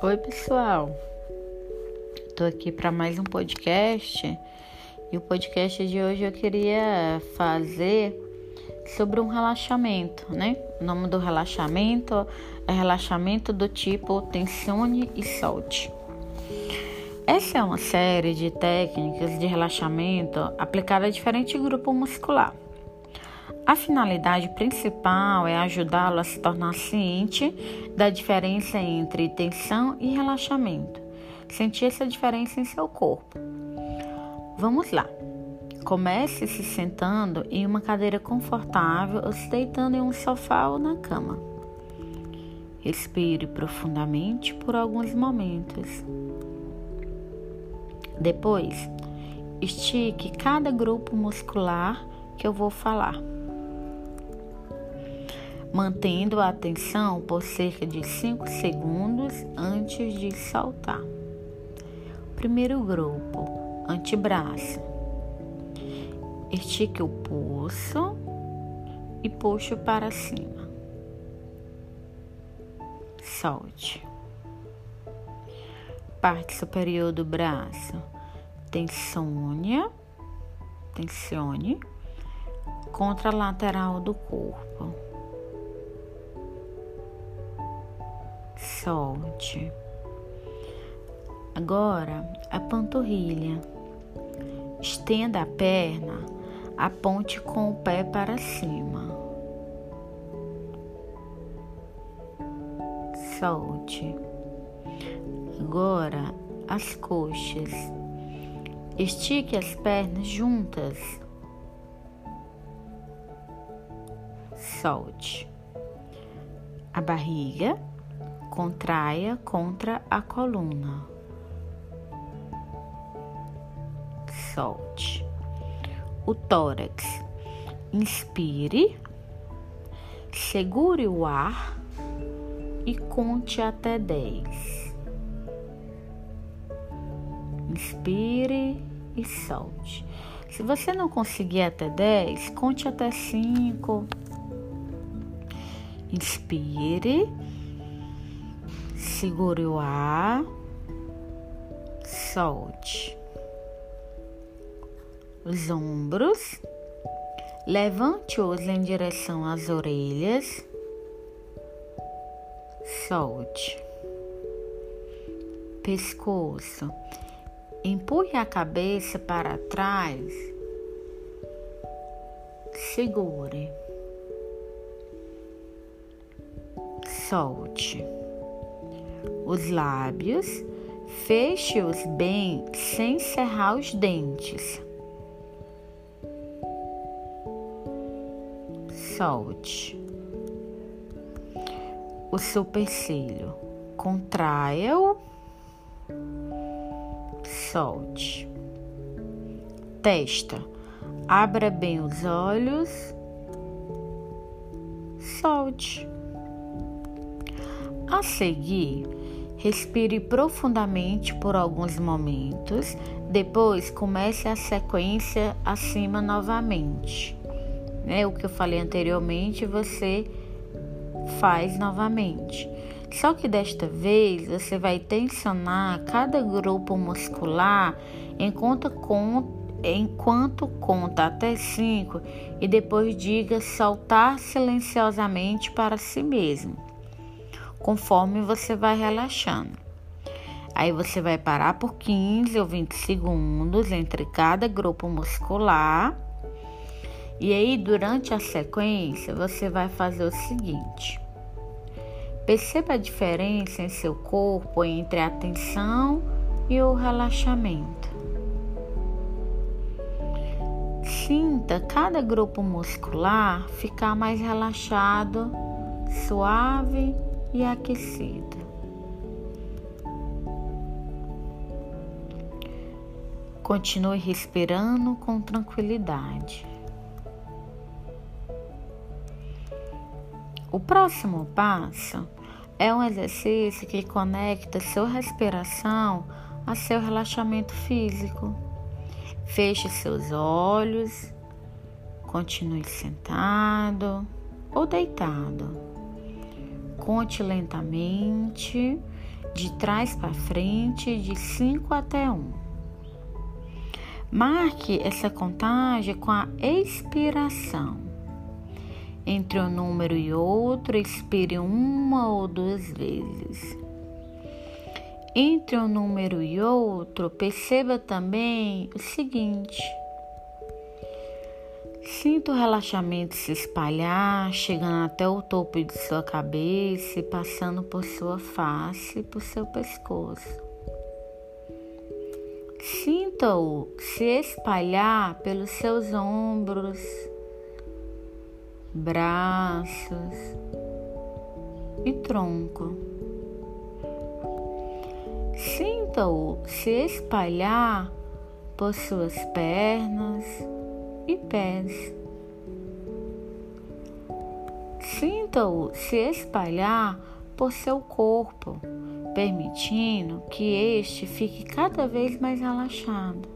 Oi, pessoal. Tô aqui para mais um podcast. E o podcast de hoje eu queria fazer sobre um relaxamento, né? O nome do relaxamento é relaxamento do tipo tensione e solte. Essa é uma série de técnicas de relaxamento aplicada a diferente grupo muscular. A finalidade principal é ajudá-lo a se tornar ciente da diferença entre tensão e relaxamento. Sentir essa diferença em seu corpo. Vamos lá. Comece se sentando em uma cadeira confortável ou se deitando em um sofá ou na cama. Respire profundamente por alguns momentos. Depois, estique cada grupo muscular que eu vou falar mantendo a atenção por cerca de 5 segundos antes de saltar. Primeiro grupo, antebraço. Estique o pulso e puxe para cima. Solte. Parte superior do braço. Tensione, tensione contra a lateral do corpo. Solte. Agora, a panturrilha. Estenda a perna, aponte com o pé para cima. Solte. Agora, as coxas. Estique as pernas juntas. Solte. A barriga contraia contra a coluna. Solte. O tórax. Inspire, segure o ar e conte até 10. Inspire e solte. Se você não conseguir até 10, conte até 5. Inspire Segure o ar, solte os ombros, levante-os em direção às orelhas, solte pescoço, empurre a cabeça para trás, segure, solte os lábios, feche-os bem sem cerrar os dentes. Solte. O supercílio, contraia-o, solte. Testa, abra bem os olhos, solte. A seguir, respire profundamente por alguns momentos, depois comece a sequência acima novamente. Né? O que eu falei anteriormente, você faz novamente. Só que desta vez você vai tensionar cada grupo muscular enquanto, enquanto conta até 5 e depois diga saltar silenciosamente para si mesmo conforme você vai relaxando. Aí você vai parar por 15 ou 20 segundos entre cada grupo muscular. E aí, durante a sequência, você vai fazer o seguinte: perceba a diferença em seu corpo entre a tensão e o relaxamento. Sinta cada grupo muscular ficar mais relaxado, suave e aquecida. Continue respirando com tranquilidade. O próximo passo é um exercício que conecta sua respiração a seu relaxamento físico. Feche seus olhos, continue sentado ou deitado. Conte lentamente de trás para frente, de 5 até 1. Marque essa contagem com a expiração. Entre um número e outro, expire uma ou duas vezes. Entre um número e outro, perceba também o seguinte: Sinta o relaxamento se espalhar, chegando até o topo de sua cabeça e passando por sua face e por seu pescoço. Sinta-o se espalhar pelos seus ombros, braços e tronco. Sinta-o se espalhar por suas pernas e pés. Sinta-o se espalhar por seu corpo, permitindo que este fique cada vez mais relaxado.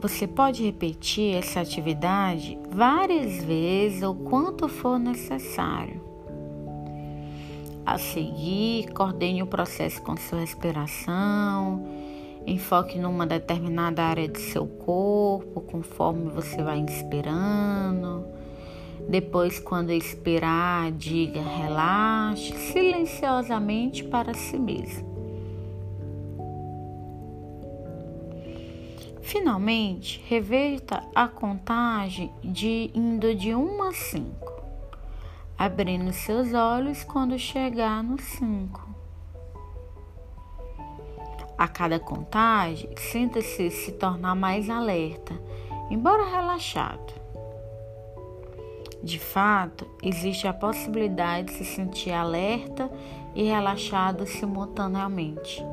Você pode repetir essa atividade várias vezes ou quanto for necessário. A seguir, coordene o processo com sua respiração Enfoque numa determinada área de seu corpo, conforme você vai inspirando. Depois, quando expirar, diga relaxe silenciosamente para si mesmo. Finalmente, reverta a contagem de indo de 1 a 5, abrindo seus olhos quando chegar no 5. A cada contagem, sinta-se se tornar mais alerta, embora relaxado. De fato, existe a possibilidade de se sentir alerta e relaxado simultaneamente.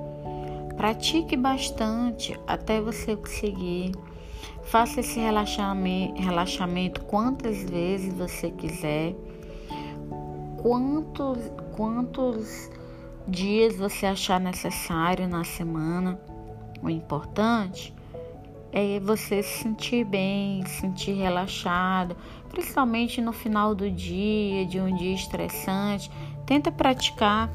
Pratique bastante até você conseguir. Faça esse relaxamento, relaxamento quantas vezes você quiser. Quantos, quantos dias você achar necessário na semana. O importante é você se sentir bem, se sentir relaxado, principalmente no final do dia, de um dia estressante. Tenta praticar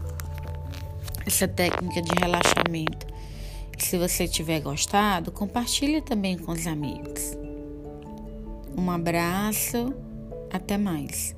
essa técnica de relaxamento. Se você tiver gostado, compartilhe também com os amigos. Um abraço, até mais.